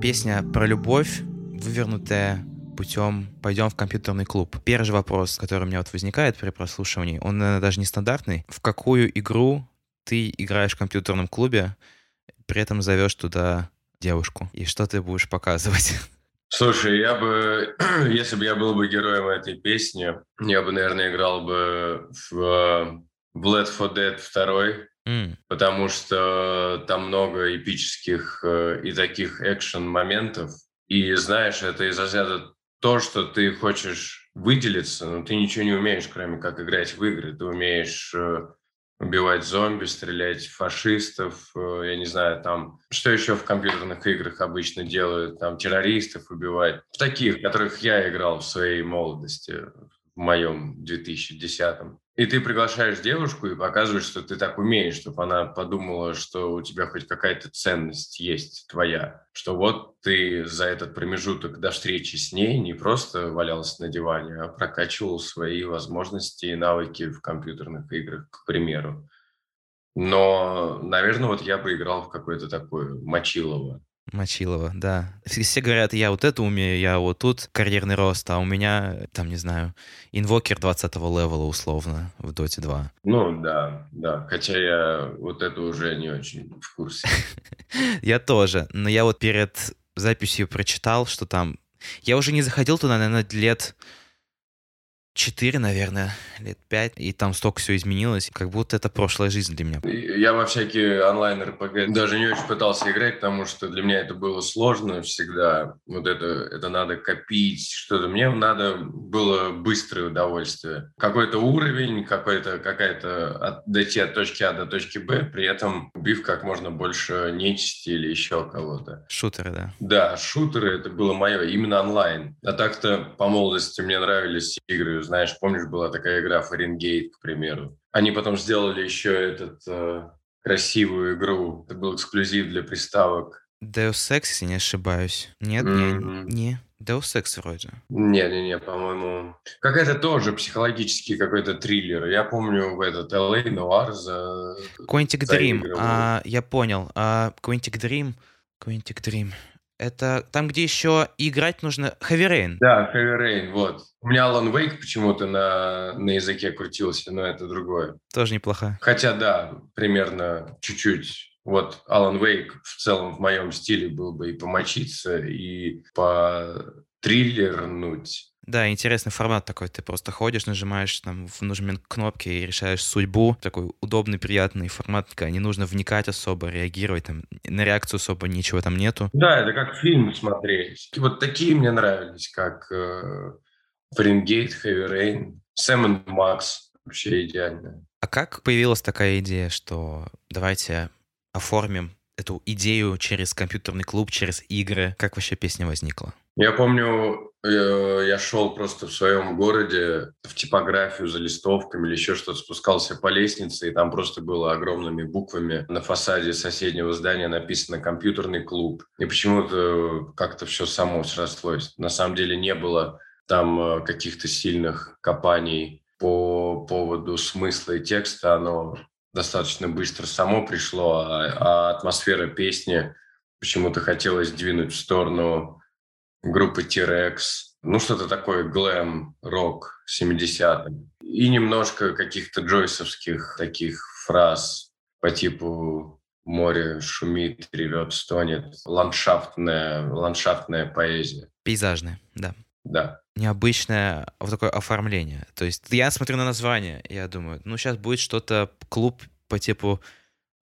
Песня про любовь, вывернутая путем «Пойдем в компьютерный клуб». Первый же вопрос, который у меня вот возникает при прослушивании, он, наверное, даже не стандартный. В какую игру ты играешь в компьютерном клубе, при этом зовешь туда девушку? И что ты будешь показывать? Слушай, я бы, если бы я был бы героем этой песни, я бы, наверное, играл бы в, в Left 4 Dead 2, потому что там много эпических э, и таких экшен-моментов. И знаешь, это из разряда то, что ты хочешь выделиться, но ты ничего не умеешь, кроме как играть в игры. Ты умеешь э, убивать зомби, стрелять в фашистов, э, я не знаю, там, что еще в компьютерных играх обычно делают, там, террористов убивать. В таких, которых я играл в своей молодости, в моем 2010-м. И ты приглашаешь девушку и показываешь, что ты так умеешь, чтобы она подумала, что у тебя хоть какая-то ценность есть твоя. Что вот ты за этот промежуток до встречи с ней не просто валялся на диване, а прокачивал свои возможности и навыки в компьютерных играх, к примеру. Но, наверное, вот я бы играл в какое-то такое мочилово. Мочилова, да. Все говорят, я вот это умею, я вот тут карьерный рост, а у меня, там, не знаю, инвокер 20 левела условно в Dota 2. Ну, да, да. Хотя я вот это уже не очень в курсе. Я тоже. Но я вот перед записью прочитал, что там... Я уже не заходил туда, наверное, лет 4, наверное, лет 5, и там столько все изменилось, как будто это прошлая жизнь для меня. Я во всякие онлайн-РПГ даже не очень пытался играть, потому что для меня это было сложно всегда. Вот это, это надо копить, что-то. Мне надо было быстрое удовольствие. Какой-то уровень, какой-то, какая-то от, дойти от точки А до точки Б, при этом убив как можно больше нечисти или еще кого-то. Шутеры, да? Да, шутеры это было мое, именно онлайн. А так-то по молодости мне нравились игры знаешь, помнишь, была такая игра Фаренгейт, к примеру. Они потом сделали еще этот э, красивую игру. Это был эксклюзив для приставок. Deus Ex, если не ошибаюсь. Нет, mm-hmm. не, не. Deus Ex вроде. Не-не-не, по-моему. Какая-то тоже психологический какой-то триллер. Я помню в этот LA Noir за... Quantic Dream. А, я понял. А, Quantic Dream... Quantic Dream. Это там, где еще играть нужно Heavy Rain. Да, Heavy Rain, вот. У меня Alan Wake почему-то на, на языке крутился, но это другое. Тоже неплохо. Хотя, да, примерно чуть-чуть. Вот Alan Wake в целом в моем стиле был бы и помочиться, и по триллернуть да, интересный формат такой. Ты просто ходишь, нажимаешь там в нужный кнопки и решаешь судьбу. Такой удобный, приятный формат. Не нужно вникать особо, реагировать. Там, на реакцию особо ничего там нету. Да, это как фильм смотреть. Вот такие мне нравились, как э, Фаренгейт, Heavy Rain, Сэм и Макс. Вообще идеально. А как появилась такая идея, что давайте оформим эту идею через компьютерный клуб, через игры? Как вообще песня возникла? Я помню, э, я шел просто в своем городе в типографию за листовками или еще что-то, спускался по лестнице, и там просто было огромными буквами на фасаде соседнего здания написано «компьютерный клуб». И почему-то как-то все само срослось. На самом деле не было там э, каких-то сильных копаний по поводу смысла и текста. Оно достаточно быстро само пришло, а, а атмосфера песни почему-то хотелось двинуть в сторону группы T-Rex, ну что-то такое глэм, рок 70-х. И немножко каких-то джойсовских таких фраз по типу море шумит, ревет, стонет. Ландшафтная, ландшафтная поэзия. Пейзажная, да. Да. Необычное вот такое оформление. То есть я смотрю на название, я думаю, ну сейчас будет что-то, клуб по типу,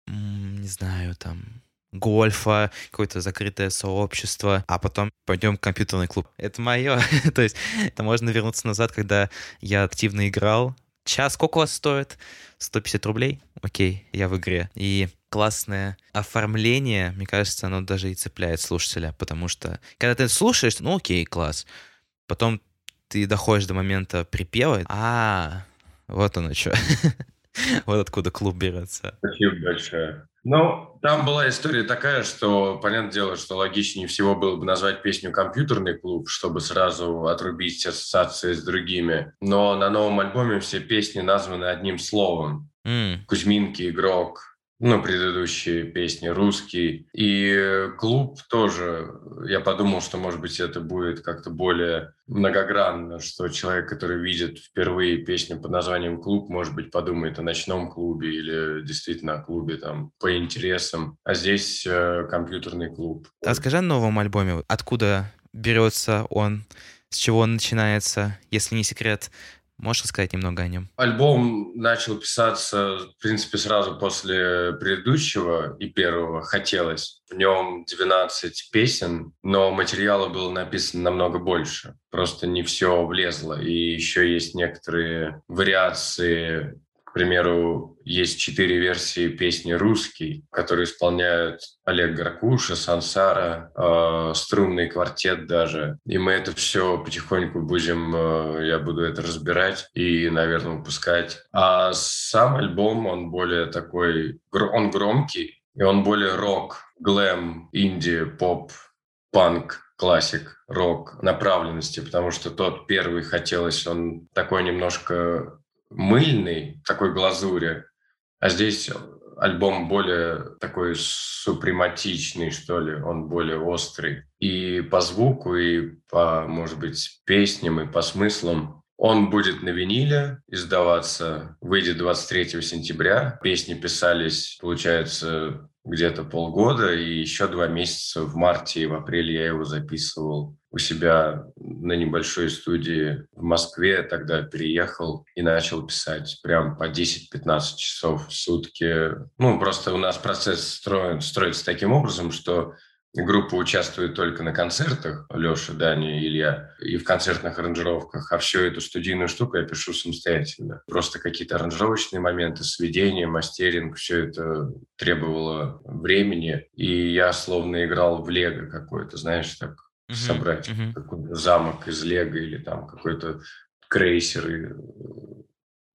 не знаю, там, гольфа, какое-то закрытое сообщество, а потом пойдем в компьютерный клуб. Это мое. То есть это можно вернуться назад, когда я активно играл. Час сколько у вас стоит? 150 рублей? Окей, я в игре. И классное оформление, мне кажется, оно даже и цепляет слушателя, потому что когда ты слушаешь, ну окей, класс. Потом ты доходишь до момента припева, а, вот оно что. Вот откуда клуб берется. Спасибо большое. Ну, там была история такая, что, понятное дело, что логичнее всего было бы назвать песню «Компьютерный клуб», чтобы сразу отрубить ассоциации с другими. Но на новом альбоме все песни названы одним словом. Mm. Кузьминки, игрок, ну, предыдущие песни, русский. И клуб тоже, я подумал, что, может быть, это будет как-то более многогранно, что человек, который видит впервые песню под названием «Клуб», может быть, подумает о ночном клубе или действительно о клубе там по интересам. А здесь э, компьютерный клуб. А скажи о новом альбоме. Откуда берется он? С чего он начинается, если не секрет? Можешь рассказать немного о нем? Альбом начал писаться, в принципе, сразу после предыдущего и первого «Хотелось». В нем 12 песен, но материала было написано намного больше. Просто не все влезло. И еще есть некоторые вариации к примеру, есть четыре версии песни «Русский», которые исполняют Олег Гаркуша, Сансара, э, струнный квартет даже. И мы это все потихоньку будем, э, я буду это разбирать и, наверное, выпускать. А сам альбом, он более такой, он громкий, и он более рок, глэм, инди, поп, панк, классик, рок направленности, потому что тот первый хотелось, он такой немножко мыльный, такой глазури, а здесь альбом более такой супрематичный, что ли, он более острый. И по звуку, и по, может быть, песням, и по смыслам. Он будет на виниле издаваться, выйдет 23 сентября. Песни писались, получается, где-то полгода, и еще два месяца в марте и в апреле я его записывал у себя на небольшой студии в Москве, тогда переехал и начал писать прям по 10-15 часов в сутки. Ну, просто у нас процесс строен, строится таким образом, что Группа участвует только на концертах, Леша, Даня, Илья, и в концертных аранжировках, а всю эту студийную штуку я пишу самостоятельно. Просто какие-то аранжировочные моменты, сведения, мастеринг, все это требовало времени, и я словно играл в лего какой-то, знаешь, так uh-huh, собрать uh-huh. какой-то замок из лего или там какой-то крейсер и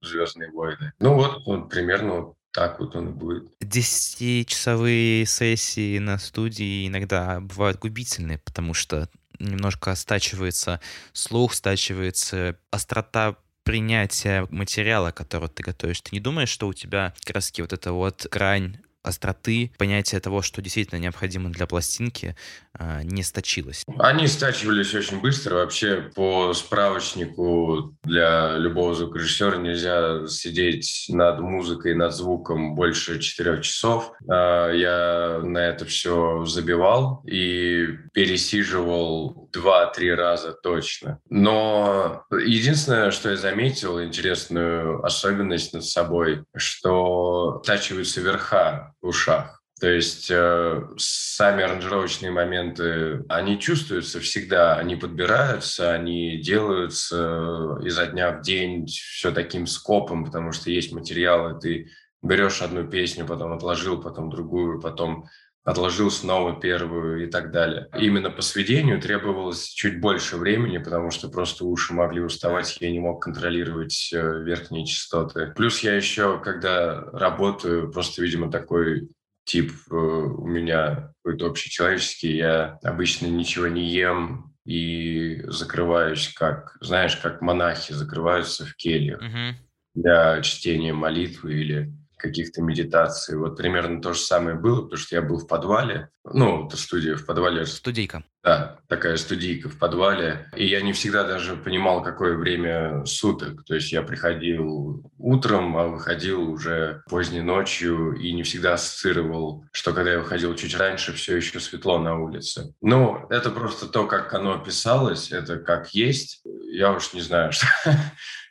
Звездные войны. Ну вот, вот примерно вот так вот он и будет. Десятичасовые сессии на студии иногда бывают губительные, потому что немножко стачивается слух, стачивается острота принятия материала, который ты готовишь. Ты не думаешь, что у тебя как раз вот эта вот грань остроты, понятие того, что действительно необходимо для пластинки, а, не сточилось? Они стачивались очень быстро. Вообще по справочнику для любого звукорежиссера нельзя сидеть над музыкой, над звуком больше четырех часов. А, я на это все забивал и пересиживал два-три раза точно. Но единственное, что я заметил, интересную особенность над собой, что стачиваются верха в ушах. То есть э, сами аранжировочные моменты, они чувствуются всегда, они подбираются, они делаются изо дня в день все таким скопом, потому что есть материалы, ты берешь одну песню, потом отложил, потом другую, потом отложил снова первую и так далее. Именно по сведению требовалось чуть больше времени, потому что просто уши могли уставать, я не мог контролировать э, верхние частоты. Плюс я еще, когда работаю, просто, видимо, такой тип э, у меня какой-то общечеловеческий, я обычно ничего не ем, и закрываюсь как, знаешь, как монахи закрываются в кельях mm-hmm. для чтения молитвы или каких-то медитаций. Вот примерно то же самое было, потому что я был в подвале. Ну, студия в подвале. Студийка. Да, такая студийка в подвале. И я не всегда даже понимал, какое время суток. То есть я приходил утром, а выходил уже поздней ночью и не всегда ассоциировал, что когда я выходил чуть раньше, все еще светло на улице. Ну, это просто то, как оно писалось, это как есть. Я уж не знаю, что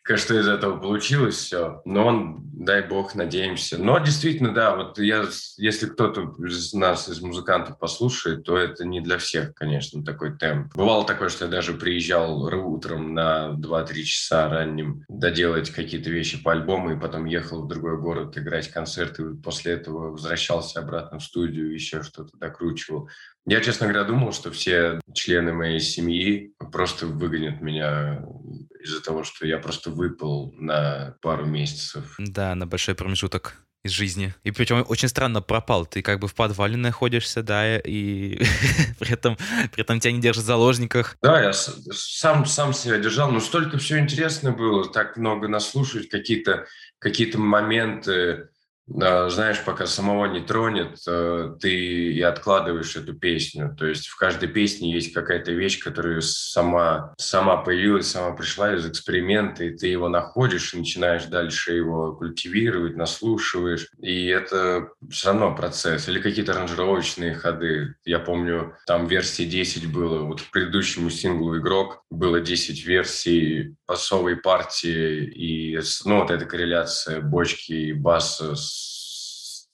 что из этого получилось все. Но он, дай бог, надеемся. Но действительно, да, вот я, если кто-то из нас, из музыкантов послушает, то это не для всех, конечно, такой темп. Бывало такое, что я даже приезжал утром на 2-3 часа ранним доделать какие-то вещи по альбому, и потом ехал в другой город играть концерты, и после этого возвращался обратно в студию, еще что-то докручивал. Я, честно говоря, думал, что все члены моей семьи просто выгонят меня из-за того, что я просто выпал на пару месяцев. Да, на большой промежуток из жизни. И причем очень странно пропал. Ты как бы в подвале находишься, да, и при этом, при этом тебя не держат в заложниках. Да, я сам, сам себя держал, но столько все интересно было, так много наслушать, какие-то какие моменты знаешь, пока самого не тронет, э, ты и откладываешь эту песню. То есть в каждой песне есть какая-то вещь, которая сама, сама появилась, сама пришла из эксперимента, и ты его находишь и начинаешь дальше его культивировать, наслушиваешь. И это все равно процесс. Или какие-то аранжировочные ходы. Я помню, там версии 10 было. Вот к предыдущему синглу «Игрок» было 10 версий басовой партии, и ну, вот эта корреляция бочки и баса с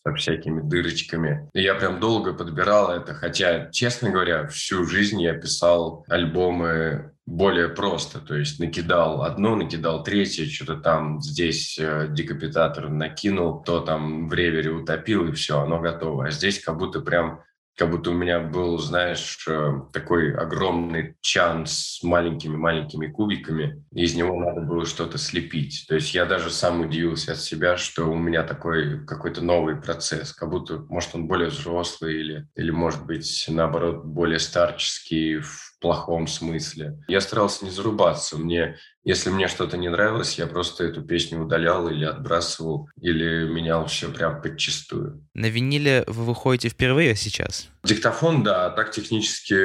со всякими дырочками. И я прям долго подбирал это, хотя, честно говоря, всю жизнь я писал альбомы более просто, то есть накидал одно, накидал третье, что-то там здесь э, декапитатор накинул, то там в ревере утопил, и все, оно готово. А здесь как будто прям как будто у меня был, знаешь, э, такой огромный чан с маленькими-маленькими кубиками, и из него надо было что-то слепить. То есть я даже сам удивился от себя, что у меня такой какой-то новый процесс, как будто, может, он более взрослый или, или может быть, наоборот, более старческий в плохом смысле. Я старался не зарубаться. Мне, если мне что-то не нравилось, я просто эту песню удалял или отбрасывал, или менял все прям подчистую. На виниле вы выходите впервые сейчас? Диктофон, да. А так технически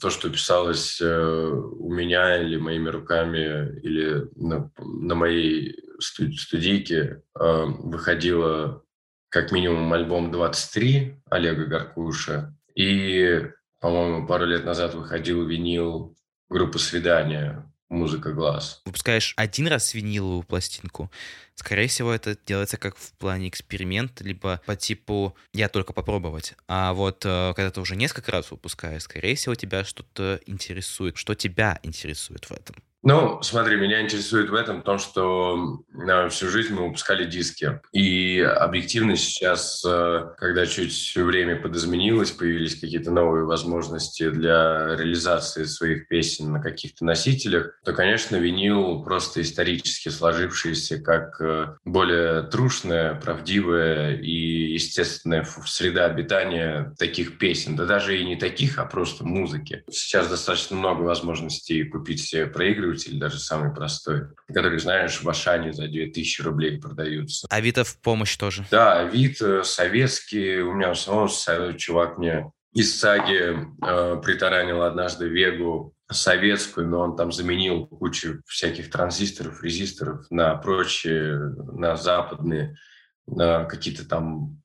то, что писалось э, у меня или моими руками, или на, на моей студийке, э, выходило как минимум альбом 23 Олега Гаркуша и по-моему, пару лет назад выходил винил группы «Свидания», музыка глаз. Выпускаешь один раз виниловую пластинку, скорее всего, это делается как в плане эксперимент, либо по типу «я только попробовать». А вот э, когда ты уже несколько раз выпускаешь, скорее всего, тебя что-то интересует. Что тебя интересует в этом? Ну, смотри, меня интересует в этом то, что на всю жизнь мы выпускали диски. И объективно сейчас, э, когда чуть время подизменилось, появились какие-то новые возможности для реализации своих песен на каких-то носителях, то, конечно, винил просто исторически сложившийся как э, более трушная, правдивая и естественная среда обитания таких песен. Да даже и не таких, а просто музыки. Сейчас достаточно много возможностей купить себе проигрыватель, проигрыватель, даже самый простой, который, знаешь, в Ашане за 2000 рублей продаются. Авито в помощь тоже. Да, Авито, советский. У меня в основном чувак мне из саги э, притаранил однажды Вегу советскую, но он там заменил кучу всяких транзисторов, резисторов на прочие, на западные, на какие-то там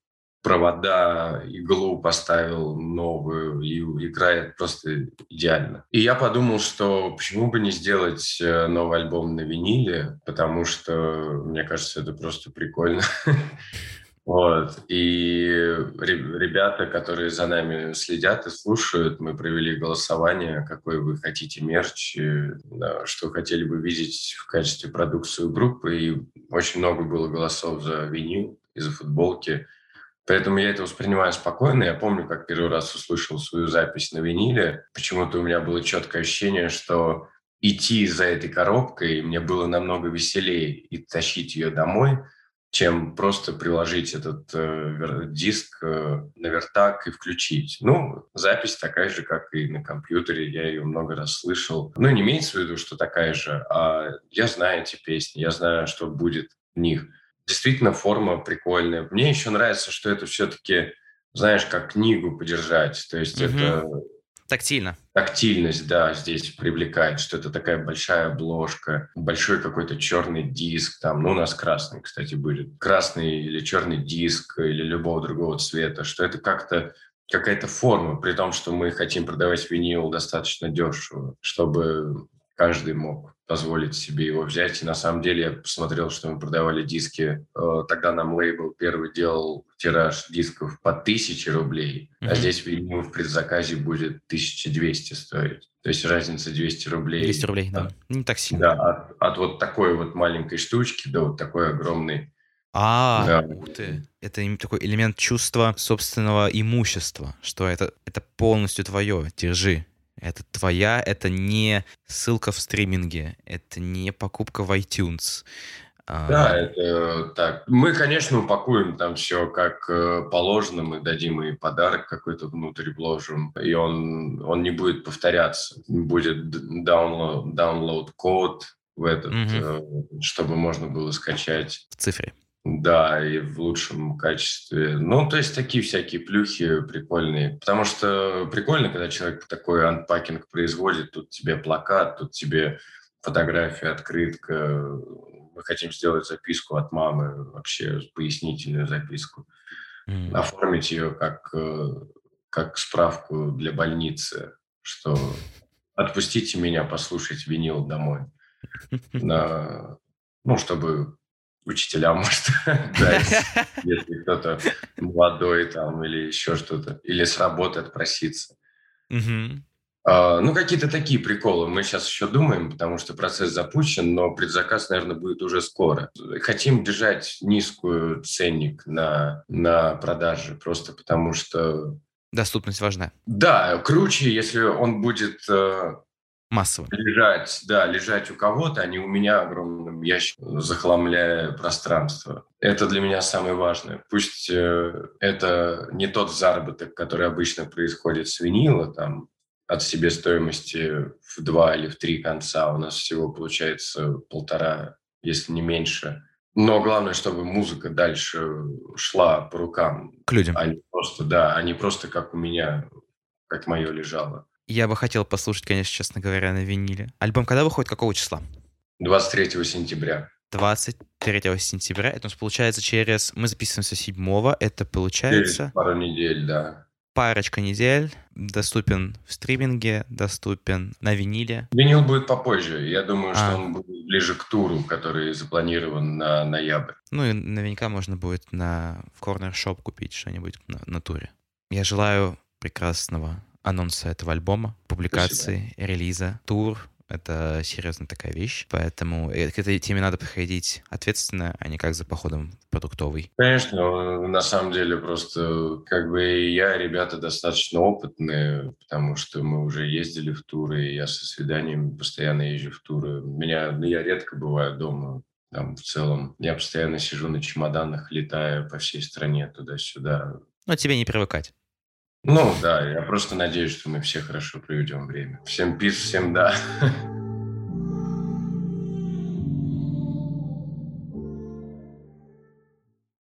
провода, иглу поставил новую, и играет просто идеально. И я подумал, что почему бы не сделать э, новый альбом на виниле, потому что, мне кажется, это просто прикольно. Вот. И ребята, которые за нами следят и слушают, мы провели голосование, какой вы хотите мерч, что хотели бы видеть в качестве продукции группы. И очень много было голосов за винил и за футболки. Поэтому я это воспринимаю спокойно. Я помню, как первый раз услышал свою запись на виниле. Почему-то у меня было четкое ощущение, что идти за этой коробкой мне было намного веселее и тащить ее домой, чем просто приложить этот э, диск э, на вертак и включить. Ну, запись такая же, как и на компьютере, я ее много раз слышал. Ну, не имеется в виду, что такая же, а я знаю эти песни, я знаю, что будет в них действительно форма прикольная. Мне еще нравится, что это все-таки, знаешь, как книгу подержать. То есть угу. это... Тактильно. Тактильность, да, здесь привлекает, что это такая большая обложка, большой какой-то черный диск, там, ну, у нас красный, кстати, будет, красный или черный диск или любого другого цвета, что это как-то какая-то форма, при том, что мы хотим продавать винил достаточно дешево, чтобы каждый мог позволить себе его взять. И на самом деле я посмотрел, что мы продавали диски. Э, тогда нам лейбл первый делал тираж дисков по 1000 рублей, mm-hmm. а здесь винил в предзаказе будет 1200 стоить. То есть разница 200 рублей. 200 рублей, да. Не так сильно. Да, от, от вот такой вот маленькой штучки до вот такой огромной а, да. ух ты. Это такой элемент чувства собственного имущества, что это, это полностью твое, держи. Это твоя, это не ссылка в стриминге, это не покупка в iTunes. А, да, это так. Мы, конечно, упакуем там все как э, положено, мы дадим и подарок какой-то внутрь вложим, и он, он не будет повторяться. Будет download, download код в этот, угу. чтобы можно было скачать. В цифре. Да, и в лучшем качестве. Ну, то есть такие всякие плюхи прикольные. Потому что прикольно, когда человек такой анпакинг производит. Тут тебе плакат, тут тебе фотография, открытка. Мы хотим сделать записку от мамы, вообще пояснительную записку. Mm. Оформить ее как, э, как справку для больницы, что отпустите меня послушать винил домой. На, ну, чтобы учителям, может, дать, если кто-то молодой там или еще что-то, или с работы отпроситься. А, ну, какие-то такие приколы мы сейчас еще думаем, потому что процесс запущен, но предзаказ, наверное, будет уже скоро. Хотим держать низкую ценник на, на продажи, просто потому что... Доступность важна. Да, круче, если он будет э, массово. Лежать, да, лежать у кого-то, а не у меня огромным ящиком, захламляя пространство. Это для меня самое важное. Пусть э, это не тот заработок, который обычно происходит с винила, там, от себестоимости в два или в три конца. У нас всего получается полтора, если не меньше. Но главное, чтобы музыка дальше шла по рукам. К людям. А не просто, да, а не просто как у меня, как мое лежало. Я бы хотел послушать, конечно, честно говоря, на виниле. Альбом когда выходит? Какого числа? 23 сентября. 23 сентября. Это у нас получается через... Мы записываемся 7 Это получается... Через пару недель, да. Парочка недель. Доступен в стриминге, доступен на виниле. Винил будет попозже. Я думаю, а. что он будет ближе к туру, который запланирован на ноябрь. Ну и наверняка можно будет на в Shop купить что-нибудь на, на туре. Я желаю прекрасного анонса этого альбома, публикации, Спасибо. релиза, тур. Это серьезная такая вещь, поэтому э, к этой теме надо подходить ответственно, а не как за походом продуктовый. Конечно, на самом деле просто как бы я, ребята достаточно опытные, потому что мы уже ездили в туры, и я со свиданиями постоянно езжу в туры. Меня, ну, я редко бываю дома, там в целом. Я постоянно сижу на чемоданах, летаю по всей стране туда-сюда. Но тебе не привыкать. Ну да, я просто надеюсь, что мы все хорошо проведем время. Всем пис, всем да.